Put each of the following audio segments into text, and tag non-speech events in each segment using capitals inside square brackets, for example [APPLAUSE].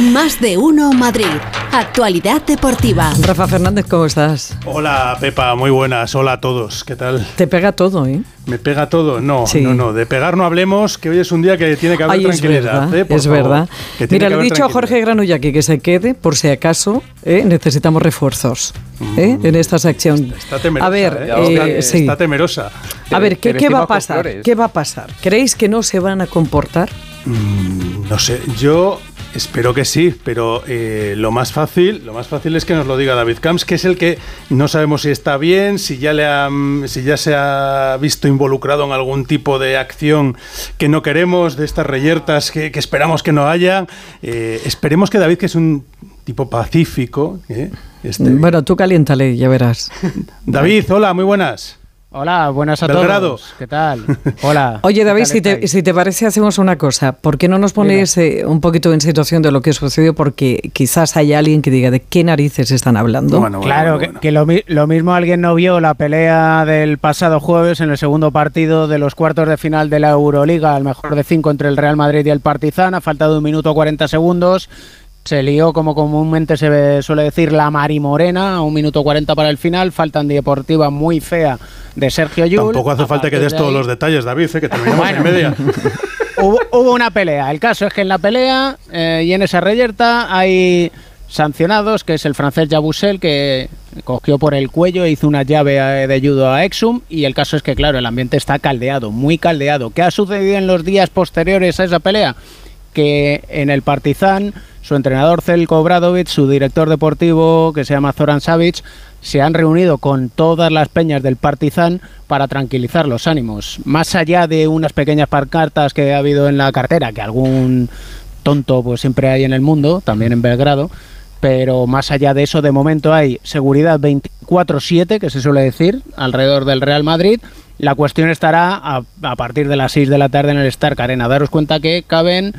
Más de uno Madrid. Actualidad deportiva. Rafa Fernández, ¿cómo estás? Hola Pepa, muy buenas. Hola a todos. ¿Qué tal? Te pega todo, ¿eh? ¿Me pega todo? No, no, no. De pegar no hablemos, que hoy es un día que tiene que haber tranquilidad. Es verdad. ¿eh? es verdad. Mira, le he dicho a Jorge Granullaki que se quede, por si acaso ¿eh? necesitamos refuerzos ¿eh? en esta sección. Está temerosa. A ver, ¿eh? está, está, temerosa. A ver, ¿qué, ¿qué va a pasar? ¿Qué va a pasar? ¿Creéis que no se van a comportar? Mm, no sé, yo Espero que sí, pero eh, lo más fácil, lo más fácil es que nos lo diga David Camps, que es el que no sabemos si está bien, si ya le si ya se ha visto involucrado en algún tipo de acción que no queremos, de estas reyertas que, esperamos que no haya. Eh, esperemos que David, que es un tipo pacífico, ¿eh? este bueno, tú caliéntale, ya verás. [LAUGHS] David, hola, muy buenas. Hola, buenas a todos. ¿Qué tal? Hola. [LAUGHS] Oye, David, si te, si te, parece, hacemos una cosa. ¿Por qué no nos pones eh, un poquito en situación de lo que sucedió? Porque quizás hay alguien que diga de qué narices están hablando. claro, que, lo, lo, mismo alguien no vio la pelea del pasado jueves en el segundo partido de los cuartos de final de la Euroliga, al mejor de cinco entre el Real Madrid y el Partizan. Ha faltado un minuto 40 segundos se lió, como comúnmente se suele decir, la marimorena, un minuto 40 para el final, falta deportiva muy fea de Sergio Yul. Tampoco hace falta que des todos los detalles, David, ¿eh? que terminamos en media. [LAUGHS] hubo, una pelea. El caso es que en la pelea eh, y en esa reyerta hay sancionados, que es el francés Jabusel, que cogió por el cuello e hizo una llave eh, de judo a Exum. Y el caso es que, claro, el ambiente está caldeado, muy caldeado. ¿Qué ha sucedido en los días posteriores a esa pelea? Que en el Partizan su entrenador Celko Bradovic, su director deportivo que se llama Zoran Savic, se han reunido con todas las peñas del Partizan para tranquilizar los ánimos. Más allá de unas pequeñas pancartas que ha habido en la cartera, que algún tonto pues siempre hay en el mundo, también en Belgrado, pero más allá de eso, de momento hay seguridad 24-7, que se suele decir, alrededor del Real Madrid. La cuestión estará a, a partir de las 6 de la tarde en el Stark Arena. Daros cuenta que caben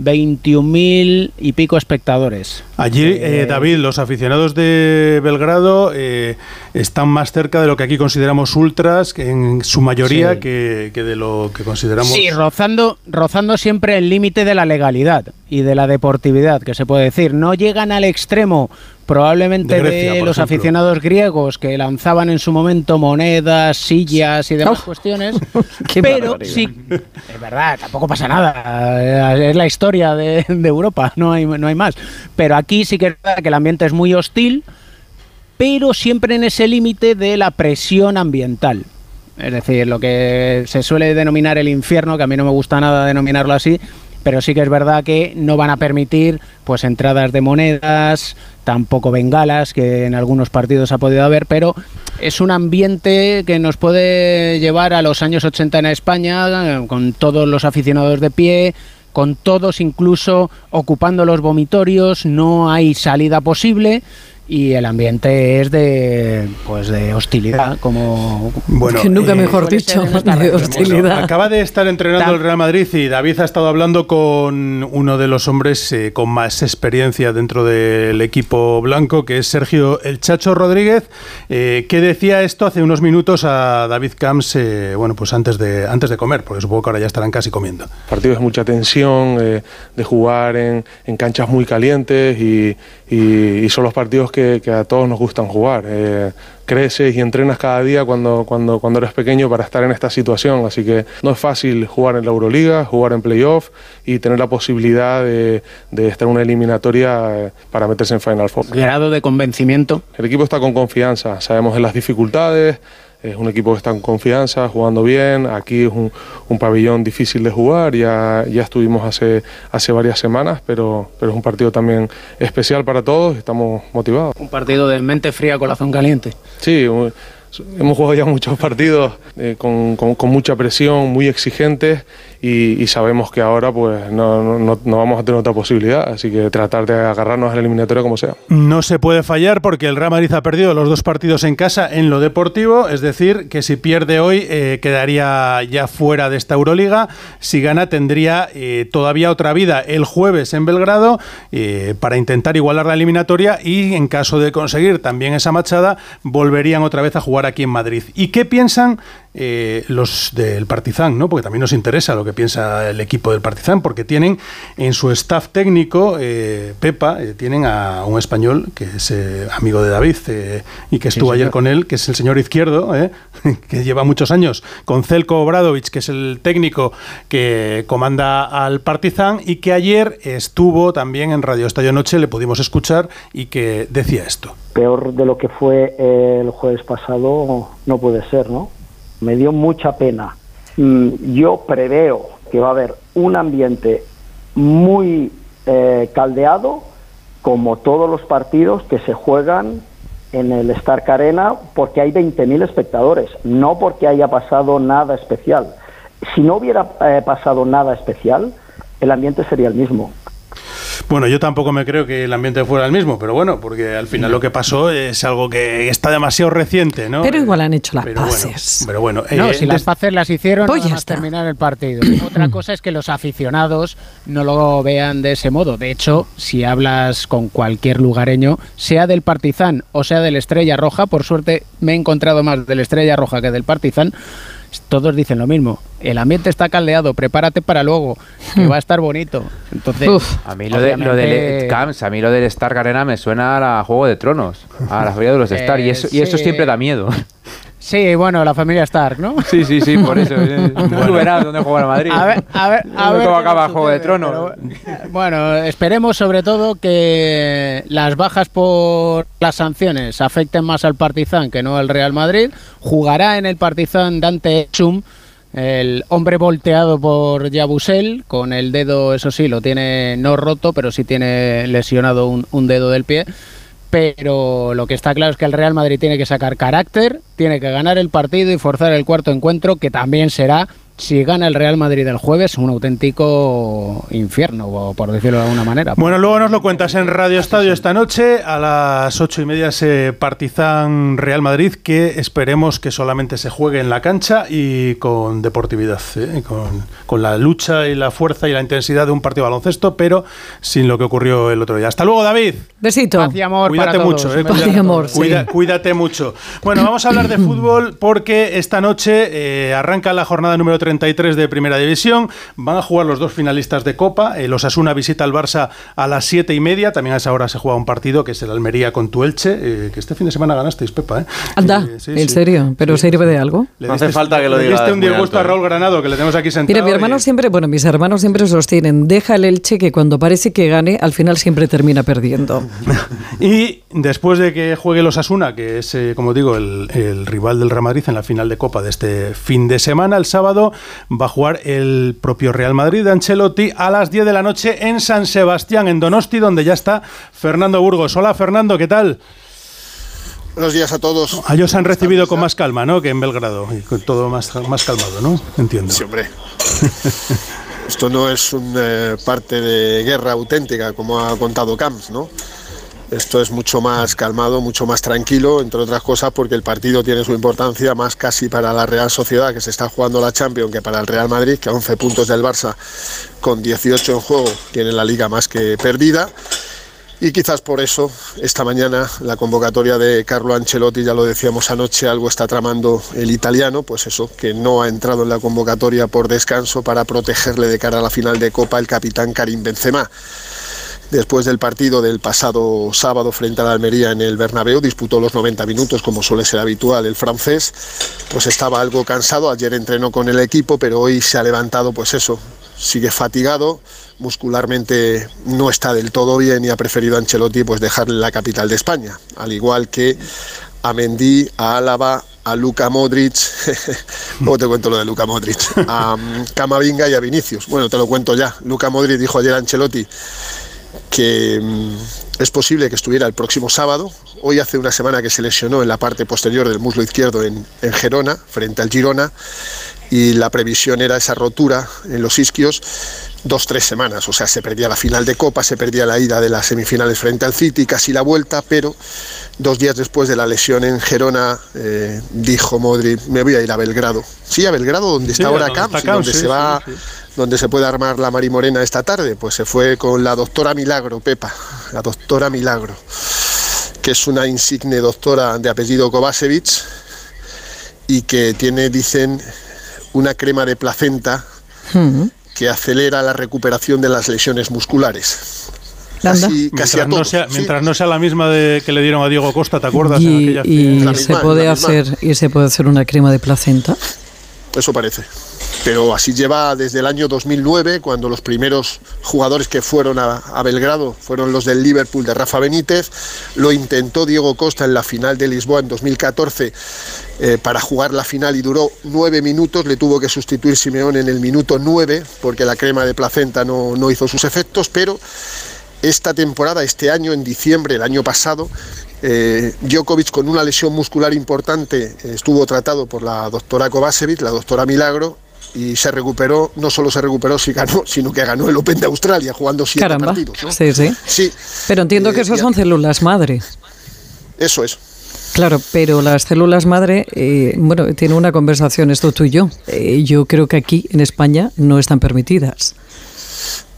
21.000 y pico espectadores. Allí, eh, eh, David, los aficionados de Belgrado eh, están más cerca de lo que aquí consideramos ultras, en su mayoría, que, de lo que consideramos... Sí, rozando, rozando siempre el límite de la legalidad y de la deportividad, que se puede decir. No llegan al extremo probablemente de, los aficionados griegos que lanzaban en su momento monedas, sillas y demás cuestiones, [LAUGHS] pero sí, es verdad, tampoco pasa nada, es la historia de, Europa, no hay, no hay más. Pero aquí sí que es verdad que el ambiente es muy hostil, pero siempre en ese límite de la presión ambiental. Es decir, lo que se suele denominar el infierno, que a mí no me gusta nada denominarlo así, pero sí que es verdad que no van a permitir pues entradas de monedas, tampoco bengalas, que en algunos partidos ha podido haber, pero es un ambiente que nos puede llevar a los años 80 en España, con todos los aficionados de pie, con todos incluso ocupando los vomitorios, no hay salida posible y el ambiente es de pues de hostilidad como bueno nunca eh, mejor dicho de [LAUGHS] hostilidad. acaba de estar entrenando el Real Madrid y David ha estado hablando con uno de los hombres eh, con más experiencia dentro del equipo blanco que es Sergio el Chacho Rodríguez. Eh, que decía esto hace unos minutos a David Camps bueno pues antes de antes de comer porque supongo que ahora ya estarán casi comiendo. Partido es mucha tensión de jugar en, en, canchas muy calientes y, y son los partidos que, a todos nos gustan jugar. Eh, creces y entrenas cada día cuando, cuando, cuando eres pequeño para estar en esta situación, así que no es fácil jugar en la Euroliga, jugar en playoff y tener la posibilidad de, de estar en una eliminatoria eh, para meterse en Final Four. ¿Grado de convencimiento? El equipo está con confianza, sabemos de las dificultades, es un equipo que está en confianza, jugando bien. Aquí es un, pabellón difícil de jugar, ya, ya estuvimos hace, hace varias semanas, pero, pero es un partido también especial para todos, estamos motivados. Un partido de mente fría, corazón caliente. Sí, hemos jugado ya muchos partidos eh, con, con, mucha presión, muy exigentes y, sabemos que ahora pues no, no, no, vamos a tener otra posibilidad, así que tratar de agarrarnos a la eliminatoria como sea. No se puede fallar porque el Real Madrid ha perdido los dos partidos en casa en lo deportivo, es decir, que si pierde hoy eh, quedaría ya fuera de esta Euroliga, si gana tendría eh, todavía otra vida el jueves en Belgrado eh, para intentar igualar la eliminatoria y en caso de conseguir también esa machada volverían otra vez a jugar aquí en Madrid. ¿Y qué piensan eh, los del Partizan, ¿no? Porque también nos interesa lo que piensa el equipo del Partizan, porque tienen en su staff técnico, eh, Pepa, eh, tienen a un español que es amigo de David y que estuvo ayer con él, que es el señor Izquierdo, [LAUGHS] que lleva muchos años con Celko Obradovic, que es el técnico que comanda al Partizan y que ayer estuvo también en Radio Estadio Noche, le pudimos escuchar y que decía esto. Peor de lo que fue el jueves pasado no puede ser, ¿no? Me dio mucha pena. Mm, yo preveo que va a haber un ambiente muy eh, caldeado, como todos los partidos que se juegan en el Stark Arena, porque hay 20.000 espectadores, no porque haya pasado nada especial. Si no hubiera eh, pasado nada especial, el ambiente sería el mismo. Bueno, yo tampoco me creo que el ambiente fuera el mismo, pero bueno, porque al final lo que pasó es algo que está demasiado reciente, ¿no? Pero igual han hecho las paces. pero bueno, no, eh, si las paces las hicieron, pues terminar el partido. [CLEARS THROAT] Otra cosa es que los aficionados no lo vean de ese modo. De hecho, si hablas con cualquier lugareño, sea del Partizan o sea del Estrella Roja, por suerte me he encontrado más del Estrella Roja que del Partizan todos dicen lo mismo. El ambiente está caldeado, prepárate para luego, que va a estar bonito. Entonces, a mí lo, de, lo del Camps, a mí lo del Stark Arena me suena a Juego de Tronos, a la feria de los Star, y eso, y eso siempre da miedo. Sí, bueno, la familia Stark, ¿no? Sí, sí, sí, por eso. [LAUGHS] Tú verás dónde juega el Madrid. A ver, a ver, a ver cómo acaba Juego de Tronos. bueno, esperemos sobre todo que las bajas por las sanciones afecten más al Partizan que no al Real Madrid. Jugará en el Partizan Dante Chum, el hombre volteado por Yabusel, con el dedo, eso sí, lo tiene no roto, pero sí tiene lesionado un dedo del pie pero lo que está claro es que el Real Madrid tiene que sacar carácter, tiene que ganar el partido y forzar el cuarto encuentro, que también será si gana el Real Madrid el jueves, un auténtico infierno, por decirlo de alguna manera. Bueno, luego nos lo cuentas en Radio Estadio esta noche, a las ocho y media se Partizan Real Madrid, que esperemos que solamente se juegue en la cancha y con deportividad, ¿eh? con, la lucha y la fuerza y la intensidad de un partido de baloncesto, pero sin lo que ocurrió el otro día. Hasta luego, David. Besito. amor cuídate mucho. ¿eh? amor, cuídate mucho. Bueno, vamos a hablar de fútbol porque esta noche eh, arranca la jornada número 3 33 de Primera División. Van a jugar los dos finalistas de Copa. El Osasuna visita al Barça a las 7 y media. También a esa hora se juega un partido que es el Almería con Tuelche, eh, que este fin de semana ganasteis, Pepa. ¿eh? Anda, eh, en serio, pero ¿sirve de algo? no hace falta que lo digas. Le diste un disgusto a Raúl Granado, que le tenemos aquí sentado. Mira, mi hermano siempre, bueno, mis hermanos siempre sostienen, deja el Elche que cuando parece que gane, al final siempre termina perdiendo. [LAUGHS] y después de que juegue el Osasuna, que es, como digo, el, el rival del Real Madrid en la final de Copa de este fin de semana, el sábado, va a jugar el propio Real Madrid de Ancelotti a las 10 de la noche en San Sebastián, en Donosti, donde ya está Fernando Burgos. Hola Fernando, ¿qué tal? Buenos días a todos. A ellos han recibido con más calma, ¿no? Que en Belgrado, y con todo más, más calmado, ¿no? Entiendo. Sí, hombre. [LAUGHS] Esto no es una eh, parte de guerra auténtica, como ha contado Camps, ¿no? Esto es mucho más calmado, mucho más tranquilo, entre otras cosas porque el partido tiene su importancia más casi para la Real Sociedad que se está jugando la Champions que para el Real Madrid, que a 11 puntos del Barça con 18 en juego tiene la liga más que perdida. Y quizás por eso esta mañana la convocatoria de Carlo Ancelotti, ya lo decíamos anoche, algo está tramando el italiano, pues eso, que no ha entrado en la convocatoria por descanso para protegerle de cara a la final de Copa el capitán Karim Benzema después del partido del pasado sábado frente a la Almería en el Bernabéu, disputó los 90 minutos como suele ser habitual el francés, pues estaba algo cansado, ayer entrenó con el equipo, pero hoy se ha levantado, pues eso, sigue fatigado, muscularmente no está del todo bien y ha preferido a Ancelotti pues dejarle la capital de España, al igual que a Mendy, a Álava, a Luca Modric, [LAUGHS] luego te cuento lo de Luca Modric, a Camavinga y a Vinicius. Bueno, te lo cuento ya. Luca Modric dijo ayer a Ancelotti que mm, es posible que estuviera el próximo sábado. Hoy hace una semana que se lesionó en la parte posterior del muslo izquierdo en, Gerona, frente al Girona, y la previsión era esa rotura en los isquios dos, tres semanas. O sea, se perdía la final de Copa, se perdía la ida de las semifinales frente al City, casi la vuelta, pero dos días después de la lesión en Gerona, eh, dijo Modri, me voy a ir a Belgrado. Sí, a Belgrado, donde está ahora Camps, donde se va donde se puede armar la Marimorena esta tarde? Pues se fue con la doctora Milagro, Pepa, la doctora Milagro, que es una insigne doctora de apellido Kovacevic y que tiene, dicen, una crema de placenta que acelera la recuperación de las lesiones musculares. Casi, mientras, no sea, mientras no sea la misma de que le dieron a Diego Costa, ¿te acuerdas? Y, se puede hacer y se puede hacer una crema de placenta. Eso parece. Pero así lleva desde el año 2009, cuando los primeros jugadores que fueron a, Belgrado fueron los del Liverpool de Rafa Benítez. Lo intentó Diego Costa en la final de Lisboa en 2014 eh, para jugar la final y duró nueve minutos. Le tuvo que sustituir Simeón en el minuto nueve porque la crema de placenta no, no hizo sus efectos. Pero esta temporada, este año, en diciembre, el año pasado, eh, Djokovic con una lesión muscular importante estuvo tratado por la doctora Kovacevic, la doctora Milagro, y se recuperó, no solo se recuperó, si ganó, [LAUGHS] sino que ganó el Open de Australia jugando siete partidos. Sí, sí. sí. Pero entiendo que eh, eso son células madre. Eso es. Claro, pero las células madre, eh, bueno, tiene una conversación esto tú y yo. Eh, yo creo que aquí en España no están permitidas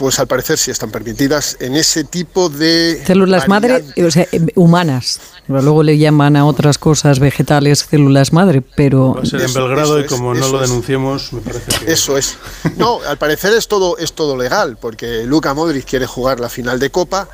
pues al parecer sí están permitidas en ese tipo de... Células madre, o sea, em, humanas. Luego le llaman a otras cosas vegetales células madre, pero... Va a ser en Belgrado y como no lo denunciemos, me parece que... Eso es. No, al parecer es todo, es todo legal, porque Luca Modric quiere jugar la final de Copa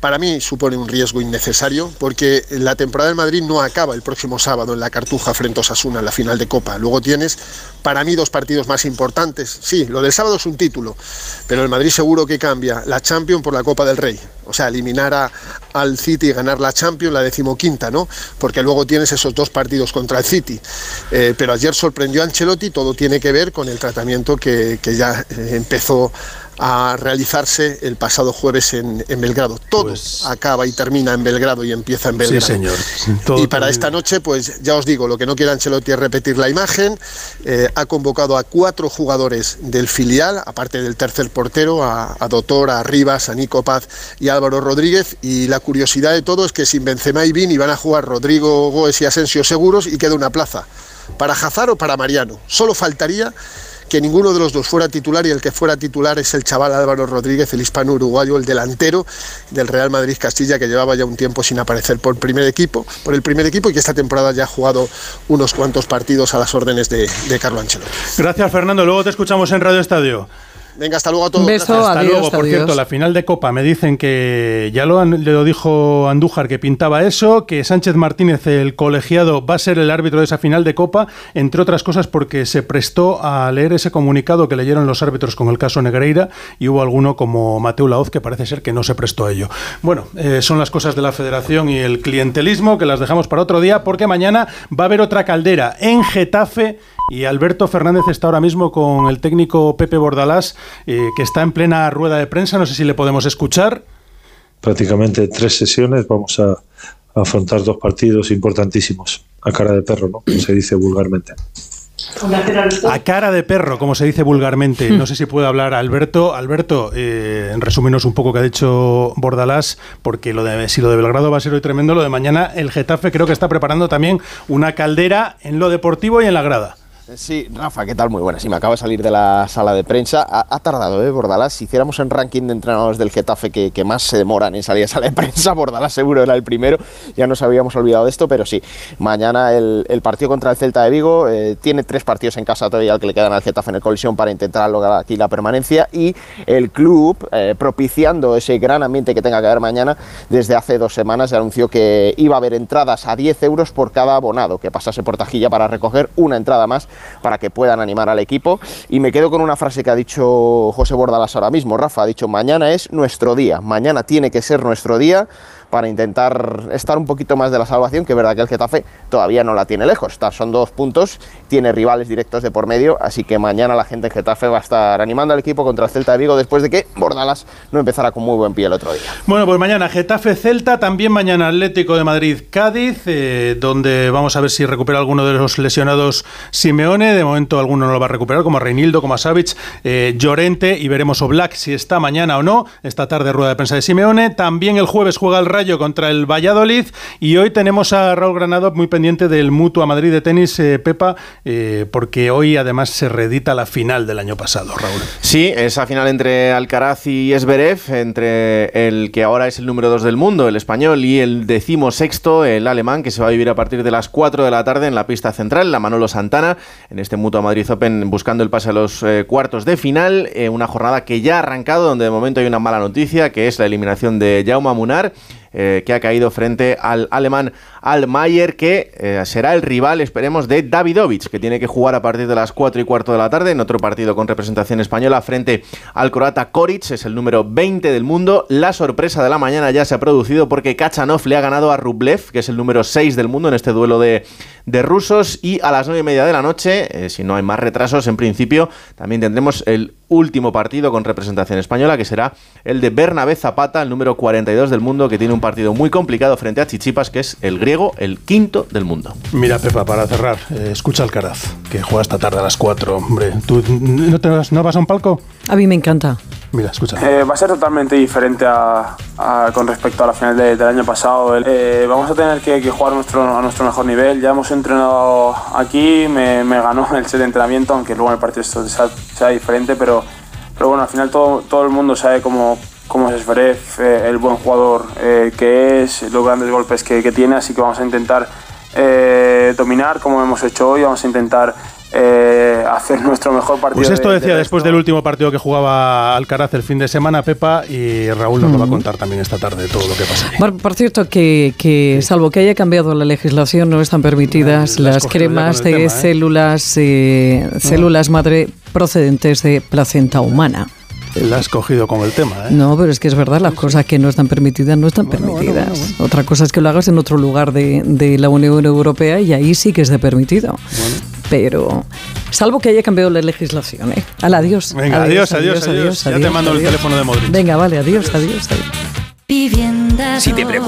para mí supone un riesgo innecesario porque la temporada del Madrid no acaba el próximo sábado en la Cartuja frente a Osasuna en la final de Copa. Luego tienes, para mí, dos partidos más importantes. Sí, lo del sábado es un título, pero el Madrid seguro que cambia la Champions por la Copa del Rey. O sea, eliminar al City y ganar la Champions, la decimoquinta, ¿no? Porque luego tienes esos dos partidos contra el City. Eh, pero ayer sorprendió a Ancelotti, todo tiene que ver con el tratamiento que, que ya eh, empezó a realizarse el pasado jueves en, Belgrado. Todo pues acaba y termina en Belgrado y empieza en Belgrado. Sí, señor. y para esta noche, pues ya os digo, lo que no quiere Ancelotti es repetir la imagen. Eh, ha convocado a cuatro jugadores del filial, aparte del tercer portero, a, a Dotor, a Rivas, a Nico Paz y a Álvaro Rodríguez. Y la curiosidad de todo es que sin Benzema y Vini van a jugar Rodrigo Goes y Asensio seguros y queda una plaza para Hazard o para Mariano. Solo faltaría que ninguno de los dos fuera titular y el que fuera titular es el chaval Álvaro Rodríguez, el hispano uruguayo, el delantero del Real Madrid Castilla que llevaba ya un tiempo sin aparecer por primer equipo, por el primer equipo y que esta temporada ya ha jugado unos cuantos partidos a las órdenes de, de Carlo Ancelotti. Gracias Fernando, luego te escuchamos en Radio Estadio. Venga, hasta luego a todos. Beso, hasta luego. Por cierto, la final de Copa me dicen que ya lo, lo dijo Andújar que pintaba eso, que Sánchez Martínez, el colegiado, va a ser el árbitro de esa final de Copa, entre otras cosas porque se prestó a leer ese comunicado que leyeron los árbitros con el caso Negreira y hubo alguno como Mateo Laoz que parece ser que no se prestó a ello. Bueno, eh, son las cosas de la federación y el clientelismo que las dejamos para otro día porque mañana va a haber otra caldera en Getafe y Alberto Fernández está ahora mismo con el técnico Pepe Bordalás, eh, que está en plena rueda de prensa. No sé si le podemos escuchar. Prácticamente tres sesiones. Vamos a, afrontar dos partidos importantísimos. A cara de perro, ¿no? Como se dice vulgarmente. A cara de perro, como se dice vulgarmente. No sé si puede hablar Alberto. Alberto, eh, resúmenos un poco que ha dicho Bordalás, porque lo de, si lo de Belgrado va a ser hoy tremendo, lo de mañana el Getafe creo que está preparando también una caldera en lo deportivo y en la grada. Sí, Rafa, ¿qué tal? Muy buena. Sí, me acabo de salir de la sala de prensa. Ha, tardado, ¿eh, Bordalás? Si hiciéramos un ranking de entrenadores del Getafe que, más se demoran en salir a sala de prensa, [LAUGHS] Bordalás seguro era el primero. Ya nos habíamos olvidado de esto, pero sí. Mañana el, el partido contra el Celta de Vigo. Eh, tiene tres partidos en casa todavía que le quedan al Getafe en el colisión para intentar lograr aquí la permanencia. Y el club, eh, propiciando ese gran ambiente que tenga que haber mañana, desde hace dos semanas se anunció que iba a haber entradas a 10 euros por cada abonado que pasase por tajilla para recoger una entrada más para que puedan animar al equipo. Y me quedo con una frase que ha dicho José Bordalas ahora mismo. Rafa ha dicho, mañana es nuestro día, mañana tiene que ser nuestro día para intentar estar un poquito más de la salvación, que es verdad que el Getafe todavía no la tiene lejos. son dos puntos, tiene rivales directos de por medio, así que mañana la gente de Getafe va a estar animando al equipo contra el Celta de Vigo después de que Bordalas no empezara con muy buen pie el otro día. Bueno, pues mañana Getafe-Celta, también mañana Atlético de Madrid-Cádiz, eh, donde vamos a ver si recupera alguno de los lesionados Simeone. De momento alguno no lo va a recuperar, como Reinildo, como Savic, eh, Llorente, y veremos Black si está mañana o no. Esta tarde rueda de prensa de Simeone. También el jueves juega el Rayo Rayo contra el Valladolid y hoy tenemos a Raúl Granado muy pendiente del Mutua Madrid de tenis, eh, Pepa, eh, porque hoy además se reedita la final del año pasado, Raúl. Sí, esa final entre Alcaraz y Esberev, entre el que ahora es el número 2 del mundo, el español, y el decimosexto, el alemán, que se va a vivir a partir de las 4 de la tarde en la pista central, la Manolo Santana, en este Mutua Madrid Open buscando el pase a los eh, cuartos de final, una jornada que ya ha arrancado, donde de momento hay una mala noticia, que es la eliminación de Jaume Munar, eh, que ha caído frente al alemán Almayer, que eh, será el rival, esperemos, de Davidovich, que tiene que jugar a partir de las 4 y cuarto de la tarde en otro partido con representación española frente al croata Koric, es el número 20 del mundo. La sorpresa de la mañana ya se ha producido porque Kachanov le ha ganado a Rublev, que es el número 6 del mundo en este duelo de, rusos, y a las 9 y media de la noche, eh, si no hay más retrasos, en principio también tendremos el último partido con representación española, que será el de Bernabé Zapata, el número 42 del mundo, que tiene un partido muy complicado frente a Chichipas, que es el griego, el quinto del mundo. Mira, Pepa, para cerrar, eh, escucha al Caraz, que juega esta tarde a las 4. Hombre, ¿tú no, te vas, no vas a un palco? A mí me encanta. Mira, escucha. Eh, va a ser totalmente diferente a, con respecto a la final del año pasado. Eh, vamos a tener que, jugar nuestro, a nuestro mejor nivel. Ya hemos entrenado aquí, me, ganó el set de entrenamiento, aunque luego en el partido esto sea, diferente, pero, pero bueno, al final todo, todo el mundo sabe cómo, cómo es Zverev, eh, el buen jugador que es, los grandes golpes que, que, tiene, así que vamos a intentar dominar como hemos hecho hoy, vamos a intentar eh, hacer [LAUGHS] nuestro mejor partido. Pues esto decía después del último partido que jugaba Alcaraz el fin de semana, Pepa, y Raúl nos lo va a contar también esta tarde todo lo que pasa. Por, cierto, que, salvo que haya cambiado la legislación, no están permitidas las cremas de ¿eh? células, eh, células madre procedentes de placenta humana. La has cogido con el tema, ¿eh? No, pero es que es verdad, las cosas que no están permitidas no están permitidas. Otra cosa es que lo hagas en otro lugar de, de la Unión Europea y ahí sí que es de permitido pero salvo que haya cambiado la legislación. ¿eh? Al adiós. Venga, adiós, adiós, adiós. ya te mando el teléfono de Modric. Venga, vale, adiós, adiós. adiós. Si te preocupa